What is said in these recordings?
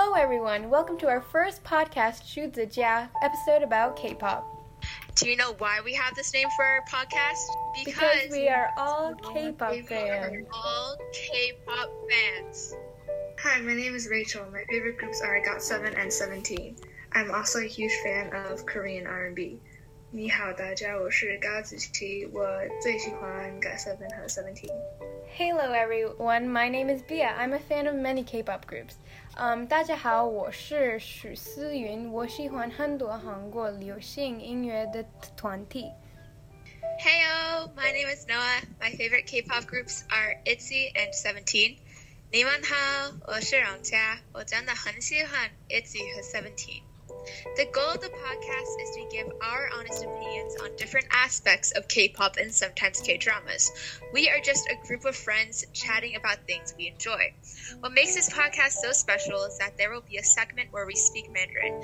Hello, everyone. Welcome to our first podcast, Shu Jia, episode about K-pop. Do you know why we have this name for our podcast? Because, we are all K-pop fans. All K-pop fans. Hi, my name is Rachel. My favorite groups are I GOT7 and Seventeen. I'm also a huge fan of Korean R&B. 你好，大家，我是高子琪，我最喜欢 GOT7 和 Seventeen。Hello everyone, my name is Biya. I'm a fan of many K-pop groups. 嗯、um,，大家好，我是许思云，我喜欢很多韩国流行音乐的团体。Heyo, my name is Noa. My favorite K-pop groups are ITZY and Seventeen. 你们好，我是荣佳，我真的很喜欢 ITZY 和 Seventeen。The goal of the podcast is to give our honest opinions on different aspects of K-pop and sometimes K-dramas. We are just a group of friends chatting about things we enjoy. What makes this podcast so special is that there will be a segment where we speak Mandarin,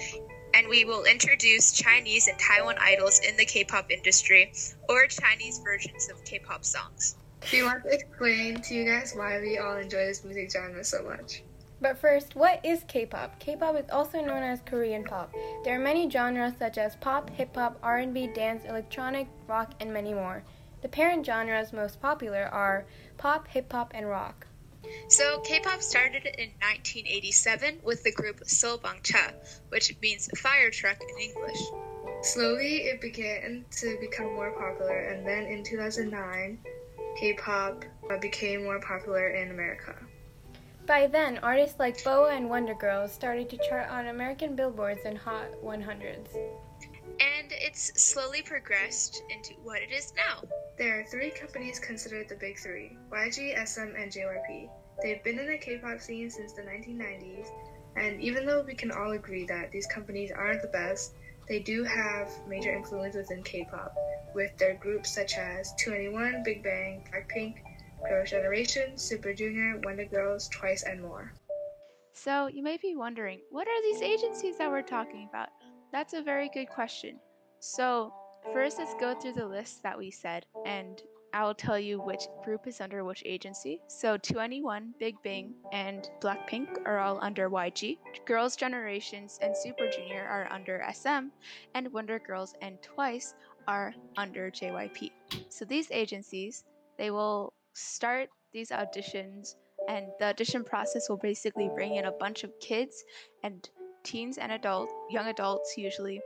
and we will introduce Chinese and Taiwan idols in the K-pop industry or Chinese versions of K-pop songs. Do you want to explain to you guys why we all enjoy this music genre so much? But first, what is K-pop? K-pop is also known as Korean pop. There are many genres such as pop, hip hop, R&B, dance, electronic, rock, and many more. The parent genres most popular are pop, hip hop, and rock. So K-pop started in 1987 with the group Sobangcha, which means fire truck in English. Slowly, it began to become more popular, and then in 2009, K-pop uh, became more popular in America. By then, artists like BoA and Wonder Girls started to chart on American billboards and Hot 100s. And it's slowly progressed into what it is now. There are three companies considered the big three YG, SM, and JYP. They've been in the K pop scene since the 1990s, and even though we can all agree that these companies aren't the best, they do have major influence within K pop, with their groups such as 2NE1, Big Bang, Blackpink, Girls' Generation, Super Junior, Wonder Girls, Twice, and more. So, you may be wondering, what are these agencies that we're talking about? That's a very good question. So, first, let's go through the list that we said, and I'll tell you which group is under which agency. So, 2NE1, Big Bang, and Blackpink are all under YG. Girls' Generations and Super Junior are under SM, and Wonder Girls and Twice are under JYP. So, these agencies, they will start these auditions and the audition process will basically bring in a bunch of kids and teens and adult young adults usually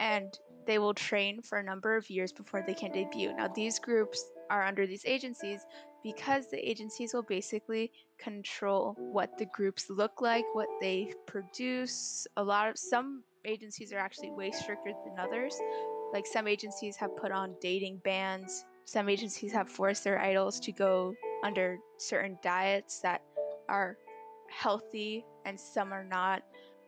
and they will train for a number of years before they can debut. Now these groups are under these agencies because the agencies will basically control what the groups look like what they produce. A lot of some agencies are actually way stricter than others. Like some agencies have put on dating bans some agencies have forced their idols to go under certain diets that are healthy and some are not.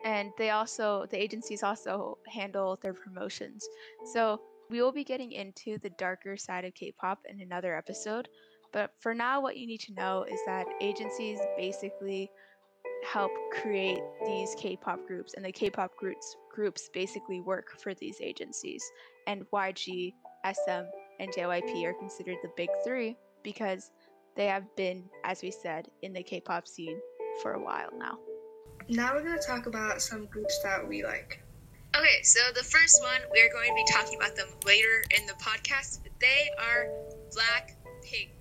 And they also the agencies also handle their promotions. So we will be getting into the darker side of k-pop in another episode. But for now what you need to know is that agencies basically help create these k-pop groups and the k-pop groups groups basically work for these agencies. And yg sm and JYP are considered the big three because they have been, as we said, in the K pop scene for a while now. Now we're going to talk about some groups that we like. Okay, so the first one, we are going to be talking about them later in the podcast. They are Blackpink. Um,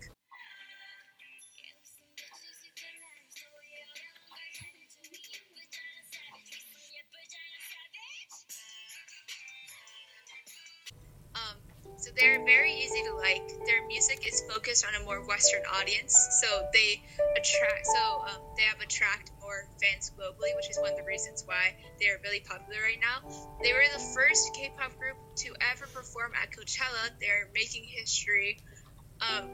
they're very easy to like. Their music is focused on a more Western audience, so they attract. So um, they have attract more fans globally, which is one of the reasons why they are really popular right now. They were the first K-pop group to ever perform at Coachella. They're making history, um,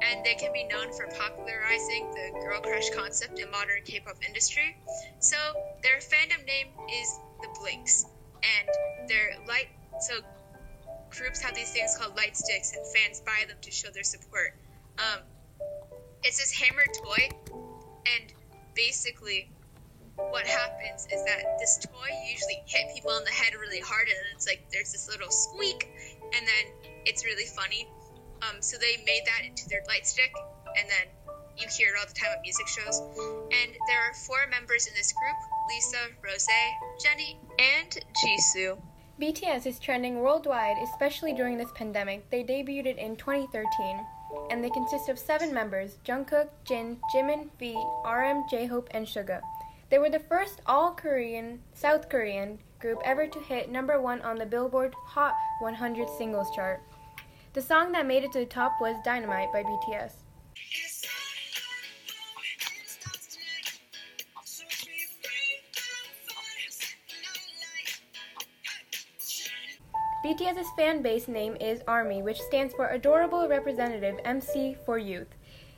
and they can be known for popularizing the girl crush concept in modern K-pop industry. So their fandom name is the Blinks, and their light. So groups have these things called light sticks, and fans buy them to show their support. Um, it's this hammer toy, and basically, what happens is that this toy usually hit people on the head really hard, and it's like there's this little squeak, and then it's really funny. Um, so they made that into their light stick, and then you hear it all the time at music shows. And there are four members in this group Lisa, Rose, Jennie, and Jisoo. BTS is trending worldwide, especially during this pandemic. They debuted in 2013, and they consist of seven members Jungkook, Jin, Jimin, V, RM, J-Hope, and Suga. They were the first all Korean, South Korean group ever to hit number one on the Billboard Hot 100 singles chart. The song that made it to the top was Dynamite by BTS. BTS's fan base name is ARMY, which stands for Adorable Representative MC for Youth.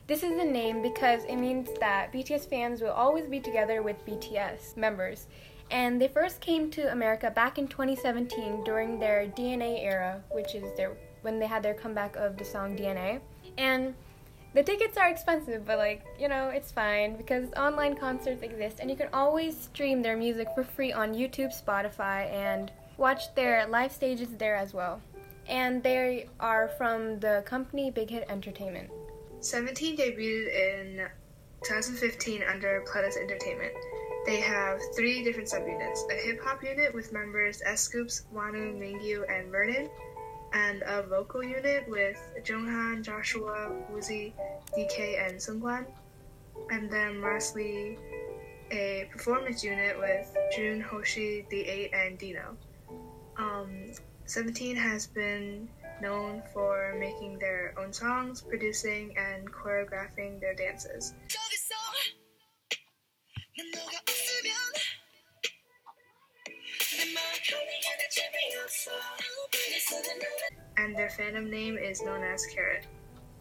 This is the name because it means that BTS fans will always be together with BTS members. And they first came to America back in 2017 during their DNA era, which is their when they had their comeback of the song DNA. And the tickets are expensive, but like, you know, it's fine because online concerts exist and you can always stream their music for free on YouTube, Spotify, and watch their live stages there as well. And they are from the company Big Hit Entertainment. 17 debuted in 2015 under Pledis Entertainment. They have three different subunits a hip hop unit with members S.Coups, Wonwoo, Mingyu, and Vernon, and a vocal unit with Jeonghan, Joshua, Woozi, DK, and Seungkwan. And then lastly, a performance unit with Jun, Hoshi, The8, and Dino. Um, 17 has been known for making their own songs, producing, and choreographing their dances. And their fandom name is known as Carat.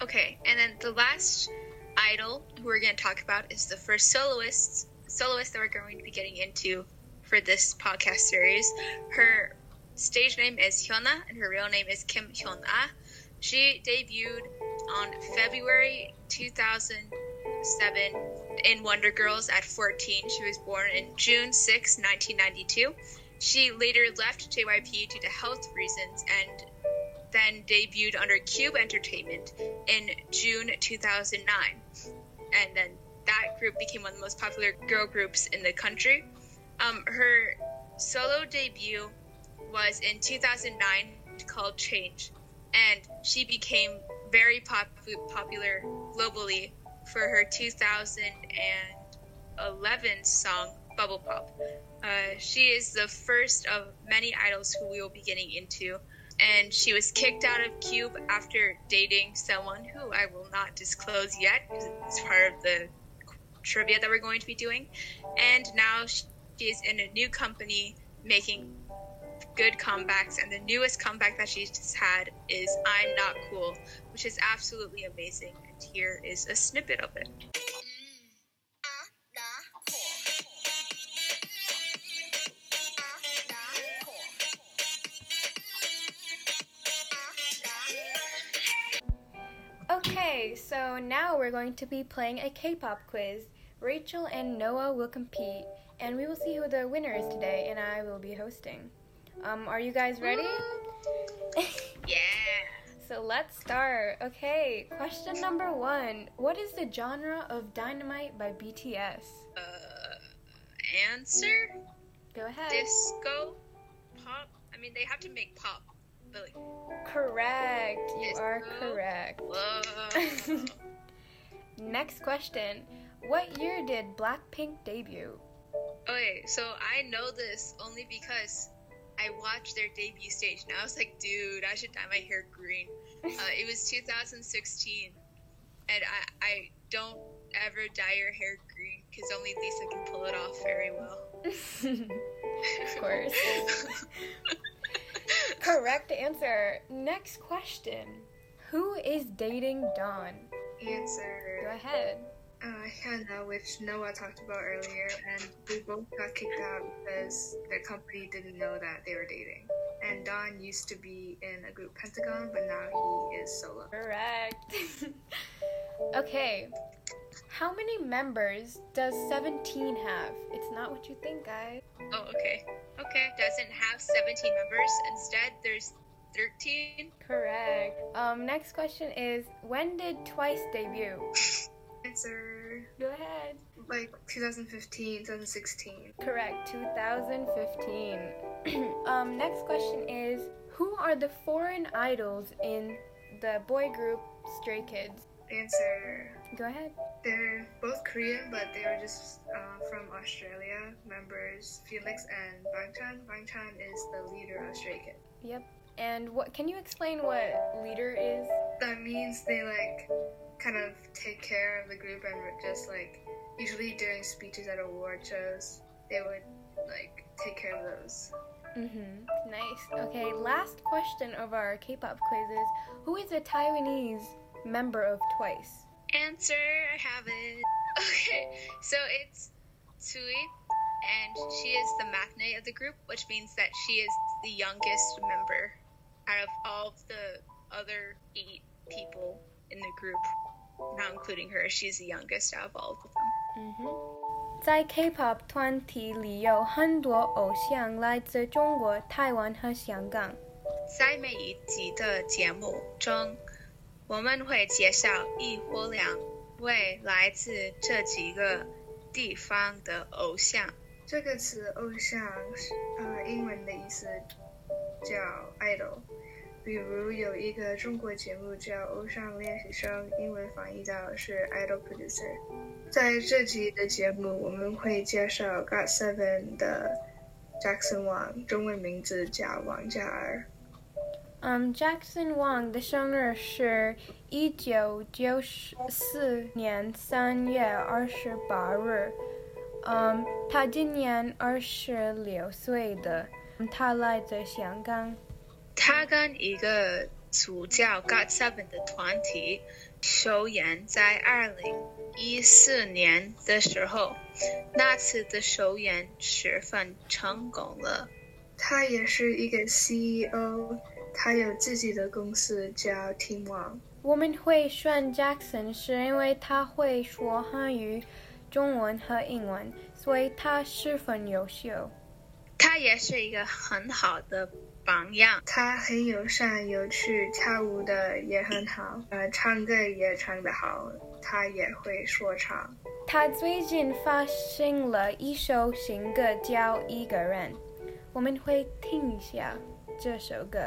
Okay, and then the last idol who we're going to talk about is the first soloist soloist that we're going to be getting into for this podcast series. Her stage name is Hyuna, and her real name is Kim Hyun Ah. She debuted on February 2007 in Wonder Girls at 14. She was born in June 6, 1992. She later left JYP due to health reasons and then debuted under Cube Entertainment in June 2009. And then that group became one of the most popular girl groups in the country. Um, her solo debut was in 2009 called Change, and she became very pop- popular globally for her 2011 song Bubble Pop. Uh, she is the first of many idols who we will be getting into, and she was kicked out of Cube after dating someone who I will not disclose yet it's part of the trivia that we're going to be doing. And now she is in a new company making good comebacks, and the newest comeback that she's had is I'm Not Cool, which is absolutely amazing. And here is a snippet of it. Okay, so now we're going to be playing a K-pop quiz. Rachel and Noa will compete, and we will see who the winner is today, and I will be hosting. Um, are you guys ready? yeah. So let's start. Okay, question number one. What is the genre of Dynamite by BTS? Uh, answer? Go ahead. Disco? Pop? I mean, they have to make pop. But like, correct. You Disco? are correct. Whoa. Next question. What year did Blackpink debut? okay, so I know this only because I watched their debut stage, and I was like, dude, I should dye my hair green. Uh, it was 2016, and I, I don't ever dye your hair green because only Lisa can pull it off very well. of course. Correct answer. Next question. Who is dating Dawn? Answer Go ahead. Uh, Hyuna, which Noa talked about earlier, and they both got kicked out because their company didn't know that they were dating. And Dawn used to be in a group Pentagon, but now he is solo. Correct. okay. How many members does 17 have? It's not what you think, guys. Oh, okay. Okay, doesn't have 17 members. Instead, there's 13. Correct. Um, next question is when did Twice debut? Answer Go ahead. like 2015, 2016. Correct, 2015. um, next question is Who are the foreign idols in the boy group Stray Kids? Answer Go ahead. they're both Korean, but they are just uh, from Australia. Members Felix and Bangchan. Bangchan is the leader of Stray Kids. Yep. And what can you explain what leader is? That means they like kind of take care of the group and just like usually during speeches at award shows they would like take care of those. Mhm. Nice. Okay, last question of our K-pop quizzes. Who is a Taiwanese member of Twice? Answer, I have it. Okay, so it's Tzuyu, and she is the maknae of the group, which means that she is the youngest member out of all of the other eight people in the group, not including her. She's the youngest out of all of them. 嗯哼，在 K-pop 团体里有很多偶像来自中国、台湾和香港。在每一集的节目中，我们会介绍一或两位来自这几个地方的偶像。这个词“偶像”是呃英文的意思叫 idol。比如有一个中国节目叫《欧尚练习生》，英文翻译到是 idol producer。在这集的节目，我们会介绍 GOT Seven 的 Jackson Wang，中文名字叫王嘉尔。嗯，Jackson Wang 的生日是一九九四年三月二十八日。嗯，他今年二十六岁的，他来自香港。他跟一个主教 GOT Seven 的团体首演在二零一四年的时候，那次的首演十分成功了。他也是一个 CEO，他有自己的公司叫 Team Wang。我们会选 Jackson 是因为他会说汉语、中文和英文，所以他十分优秀。他也是一个很好的榜样。他很友善、有趣，跳舞的也很好，呃，唱歌也唱得好，他也会说唱。他最近发行了一首新歌，叫《一个人》，我们会听一下这首歌。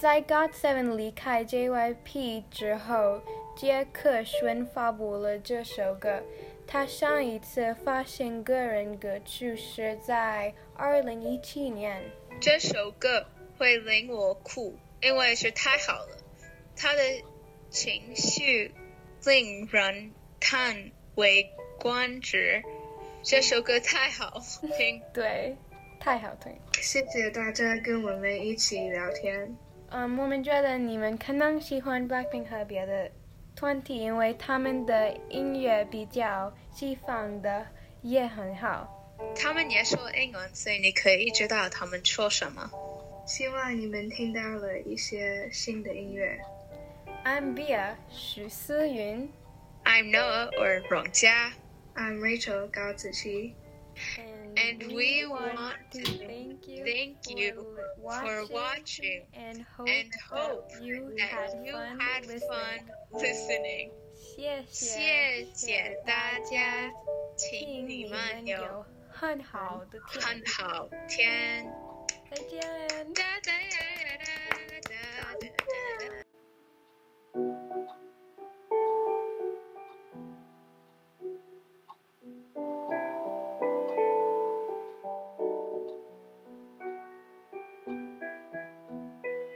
在 GOT Seven 离开 JYP 之后，杰克逊发布了这首歌。他上一次发行个人歌曲是在2017年。这首歌会令我哭，因为是太好了。他的情绪令人叹为观止。这首歌太好听。对，太好听。谢谢大家跟我们一起聊天。嗯，我们觉得你们可能喜欢 Blackpink 和别的团体，因为他们的音乐比较西方的，也很好。他们也说英文，所以你可以知道他们说什么。希望你们听到了一些新的音乐。I'm Bia 徐思云 I'm Noah or 荣佳。I'm Rachel 高子琪。And we want to thank you, thank you for for watching and hope, and hope that you that had you fun had listening. fun listening. 谢谢谢大家，请请你你们有们有很好的天很好天。再见。再